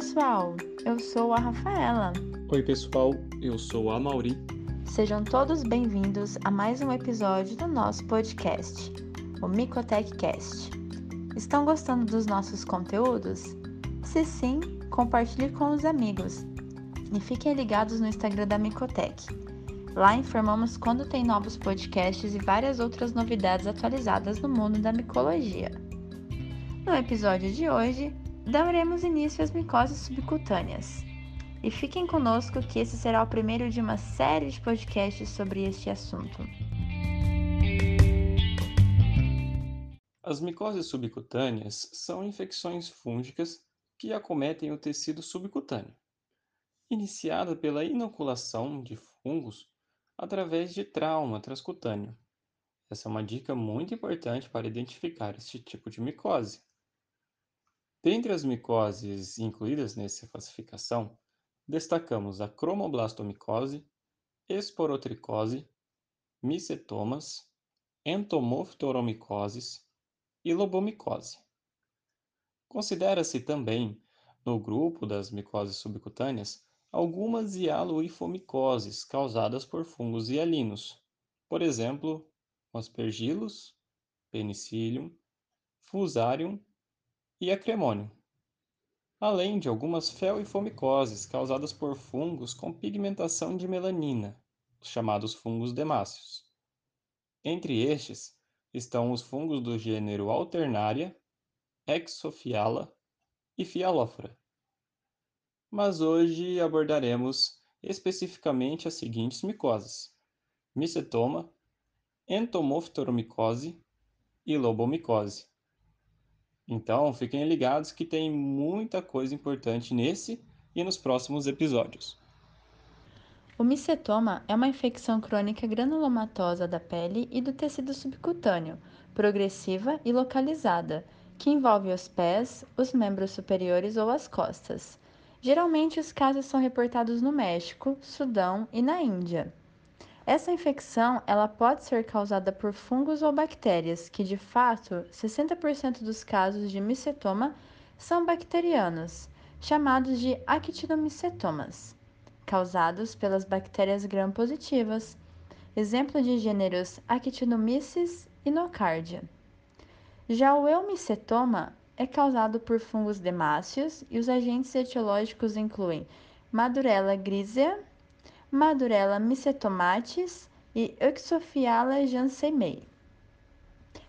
pessoal, eu sou a Rafaela. Oi, pessoal, eu sou a Mauri. Sejam todos bem-vindos a mais um episódio do nosso podcast, o MicotecCast. Estão gostando dos nossos conteúdos? Se sim, compartilhe com os amigos. E fiquem ligados no Instagram da Micotec. Lá informamos quando tem novos podcasts e várias outras novidades atualizadas no mundo da micologia. No episódio de hoje, daremos início às micoses subcutâneas. E fiquem conosco que esse será o primeiro de uma série de podcasts sobre este assunto. As micoses subcutâneas são infecções fúngicas que acometem o tecido subcutâneo, iniciada pela inoculação de fungos através de trauma transcutâneo. Essa é uma dica muito importante para identificar este tipo de micose. Dentre as micoses incluídas nessa classificação, destacamos a cromoblastomicose, esporotricose, micetomas, entomoftoromicoses e lobomicose. Considera-se também, no grupo das micoses subcutâneas, algumas hialoifomicoses causadas por fungos hialinos, por exemplo, Aspergillus, Penicillium, Fusarium e acremônio, além de algumas felifomicoses causadas por fungos com pigmentação de melanina, os chamados fungos demáceos. Entre estes estão os fungos do gênero Alternaria, Exophiala e Fialófora. Mas hoje abordaremos especificamente as seguintes micoses: micetoma, entomoftoromicose e lobomicose. Então, fiquem ligados que tem muita coisa importante nesse e nos próximos episódios. O micetoma é uma infecção crônica granulomatosa da pele e do tecido subcutâneo, progressiva e localizada, que envolve os pés, os membros superiores ou as costas. Geralmente, os casos são reportados no México, Sudão e na Índia. Essa infecção ela pode ser causada por fungos ou bactérias, que de fato 60% dos casos de micetoma são bacterianos, chamados de actinomicetomas, causados pelas bactérias gram-positivas. Exemplo de gêneros Actinomyces e Nocardia. Já o eumicetoma é causado por fungos demáceos e os agentes etiológicos incluem Madurella grisea, Madurella mycetomatis e Euxophiala jansemei.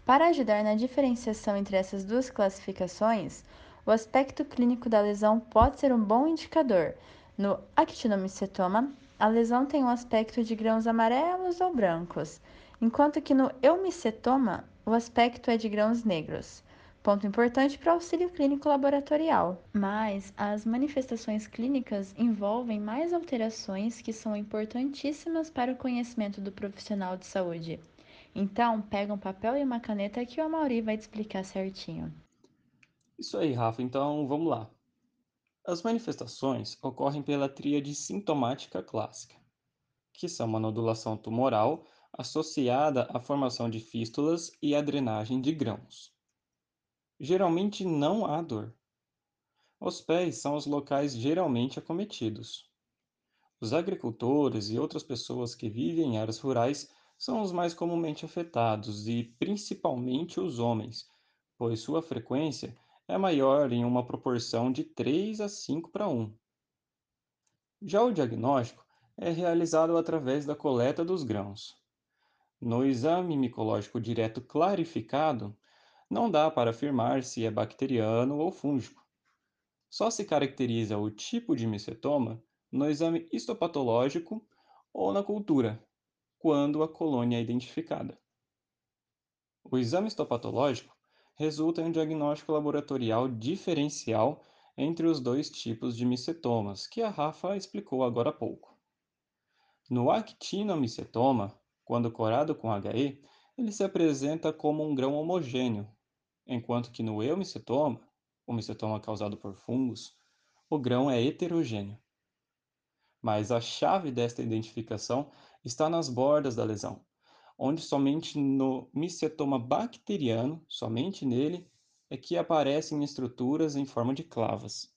Para ajudar na diferenciação entre essas duas classificações, o aspecto clínico da lesão pode ser um bom indicador. No actinomicetoma, a lesão tem um aspecto de grãos amarelos ou brancos, enquanto que no eumicetoma, o aspecto é de grãos negros ponto importante para o auxílio clínico laboratorial. Mas as manifestações clínicas envolvem mais alterações que são importantíssimas para o conhecimento do profissional de saúde. Então, pega um papel e uma caneta que o Amauri vai te explicar certinho. Isso aí, Rafa. Então, vamos lá. As manifestações ocorrem pela tríade sintomática clássica, que são uma nodulação tumoral associada à formação de fístulas e à drenagem de grãos. Geralmente não há dor. Os pés são os locais geralmente acometidos. Os agricultores e outras pessoas que vivem em áreas rurais são os mais comumente afetados e principalmente os homens, pois sua frequência é maior em uma proporção de 3 a 5 para 1. Já o diagnóstico é realizado através da coleta dos grãos. No exame micológico direto clarificado, não dá para afirmar se é bacteriano ou fúngico. Só se caracteriza o tipo de micetoma no exame histopatológico ou na cultura, quando a colônia é identificada. O exame histopatológico resulta em um diagnóstico laboratorial diferencial entre os dois tipos de micetomas, que a Rafa explicou agora há pouco. No actinomicetoma, quando corado com HE, ele se apresenta como um grão homogêneo, enquanto que no eumicetoma, o micetoma causado por fungos, o grão é heterogêneo. Mas a chave desta identificação está nas bordas da lesão, onde somente no micetoma bacteriano, somente nele, é que aparecem estruturas em forma de clavas.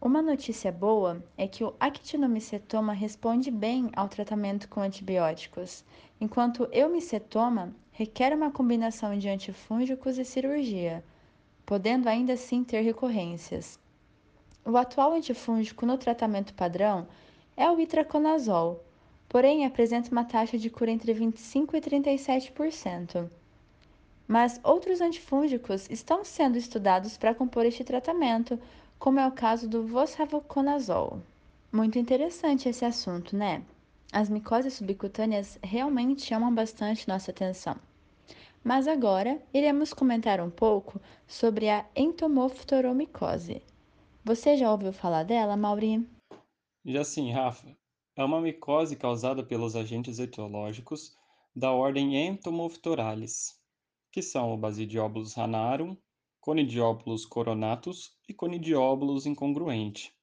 Uma notícia boa é que o actinomicetoma responde bem ao tratamento com antibióticos, enquanto o eumicetoma requer uma combinação de antifúngicos e cirurgia, podendo ainda assim ter recorrências. O atual antifúngico no tratamento padrão é o itraconazol, porém apresenta uma taxa de cura entre 25 e 37%. Mas outros antifúngicos estão sendo estudados para compor este tratamento, como é o caso do vosravuconazol. Muito interessante esse assunto, né? As micoses subcutâneas realmente chamam bastante nossa atenção. Mas agora iremos comentar um pouco sobre a entomoftoromicose. Você já ouviu falar dela, Mauri? Já sim, Rafa, é uma micose causada pelos agentes etiológicos da ordem Entomophthalates, que são o Basidiobulus ranarum, Conidiobulus coronatus e Conidiobulus incongruente,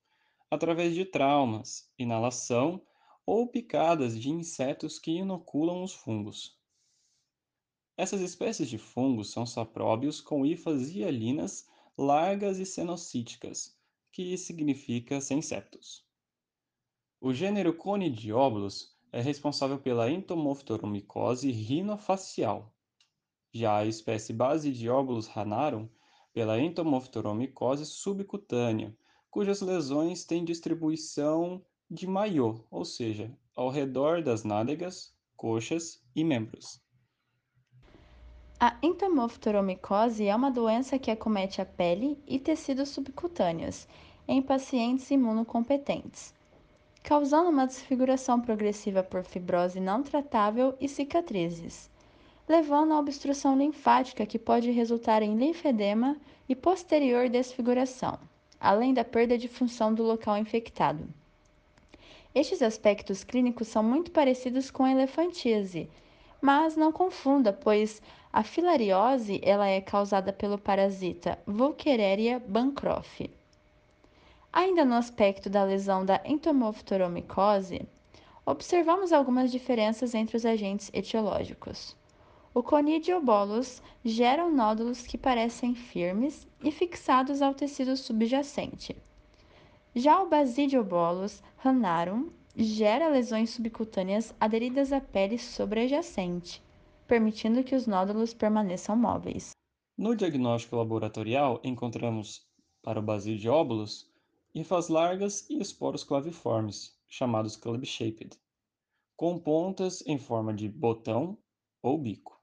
através de traumas, inalação ou picadas de insetos que inoculam os fungos. Essas espécies de fungos são sapróbios com hifas hialinas largas e cenocíticas, que significa sem septos. O gênero Conidiobulus é responsável pela entomoftoromicose rinofacial, já a espécie Basidiobulus ranarum pela entomoftoromicose subcutânea, cujas lesões têm distribuição de maiô, ou seja, ao redor das nádegas, coxas e membros. A entomoftoromicose é uma doença que acomete a pele e tecidos subcutâneos em pacientes imunocompetentes, causando uma desfiguração progressiva por fibrose não tratável e cicatrizes, levando à obstrução linfática que pode resultar em linfedema e posterior desfiguração, além da perda de função do local infectado. Estes aspectos clínicos são muito parecidos com a elefantíase, mas não confunda, pois a filariose ela é causada pelo parasita Volkereria bancroft. Ainda no aspecto da lesão da entomoftoromicose, observamos algumas diferenças entre os agentes etiológicos. O conidiobolus gera nódulos que parecem firmes e fixados ao tecido subjacente. Já o Basidiobolus ranarum gera lesões subcutâneas aderidas à pele sobreadjacente, permitindo que os nódulos permaneçam móveis. No diagnóstico laboratorial, encontramos para o Basidiobulus hifas largas e esporos claviformes, chamados club-shaped, com pontas em forma de botão ou bico.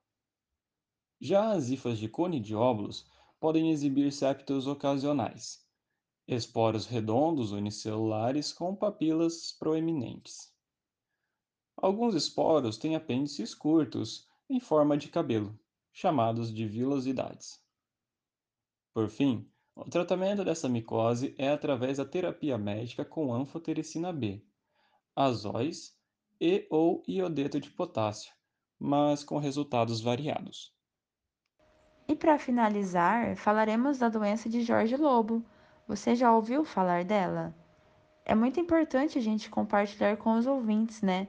Já as hifas de conidióbulos podem exibir septos ocasionais, esporos redondos unicelulares com papilas proeminentes. Alguns esporos têm apêndices curtos, em forma de cabelo, chamados de vilosidades. Por fim, o tratamento dessa micose é através da terapia médica com anfotericina B, azóis e ou iodeto de potássio, mas com resultados variados. E para finalizar, falaremos da doença de Jorge Lobo. Você já ouviu falar dela? É muito importante a gente compartilhar com os ouvintes, né?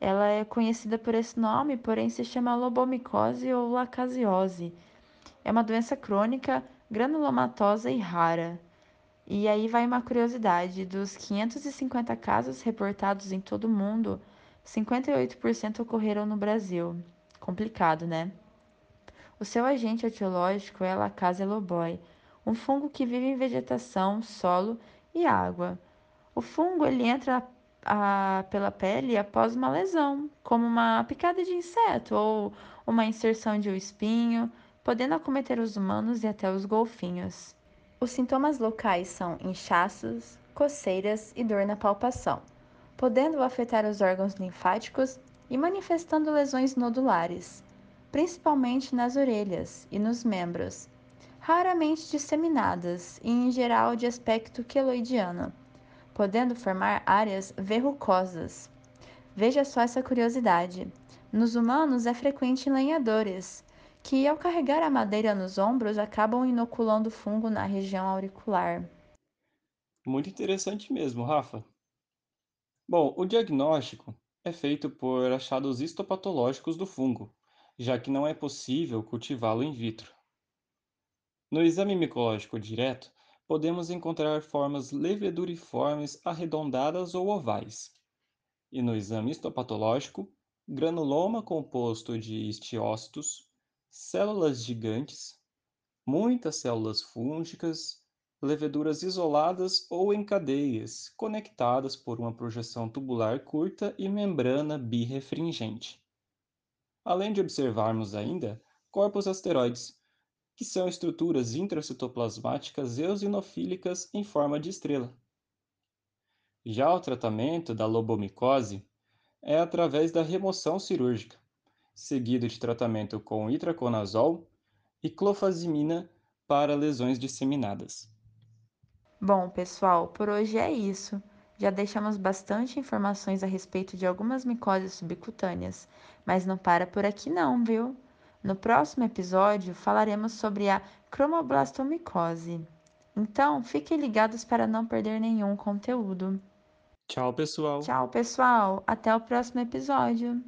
Ela é conhecida por esse nome, porém se chama lobomicose ou lacasiose. É uma doença crônica, granulomatosa e rara. E aí vai uma curiosidade: dos 550 casos reportados em todo o mundo, 58% ocorreram no Brasil. Complicado, né? O seu agente etiológico é a Lacase eloboi, um fungo que vive em vegetação, solo e água. O fungo ele entra a, pela pele após uma lesão, como uma picada de inseto ou uma inserção de um espinho, podendo acometer os humanos e até os golfinhos. Os sintomas locais são inchaços, coceiras e dor na palpação, podendo afetar os órgãos linfáticos e manifestando lesões nodulares, principalmente nas orelhas e nos membros, raramente disseminadas e em geral de aspecto queloidiano podendo formar áreas verrucosas. Veja só essa curiosidade. Nos humanos é frequente em lenhadores, que ao carregar a madeira nos ombros acabam inoculando fungo na região auricular. Muito interessante mesmo, Rafa. Bom, o diagnóstico é feito por achados histopatológicos do fungo, já que não é possível cultivá-lo in vitro. No exame micológico direto, podemos encontrar formas leveduriformes arredondadas ou ovais. E no exame histopatológico, granuloma composto de estiócitos, células gigantes, muitas células fúngicas, leveduras isoladas ou em cadeias, conectadas por uma projeção tubular curta e membrana birrefringente. Além de observarmos ainda corpos asteroides, que são estruturas intracitoplasmáticas eosinofílicas em forma de estrela. Já o tratamento da lobomicose é através da remoção cirúrgica, seguido de tratamento com itraconazol e clofazimina para lesões disseminadas. Bom, pessoal, por hoje é isso. Já deixamos bastante informações a respeito de algumas micoses subcutâneas, mas não para por aqui não, viu? No próximo episódio falaremos sobre a cromoblastomicose. Então, fiquem ligados para não perder nenhum conteúdo. Tchau, pessoal! Tchau, pessoal! Até o próximo episódio!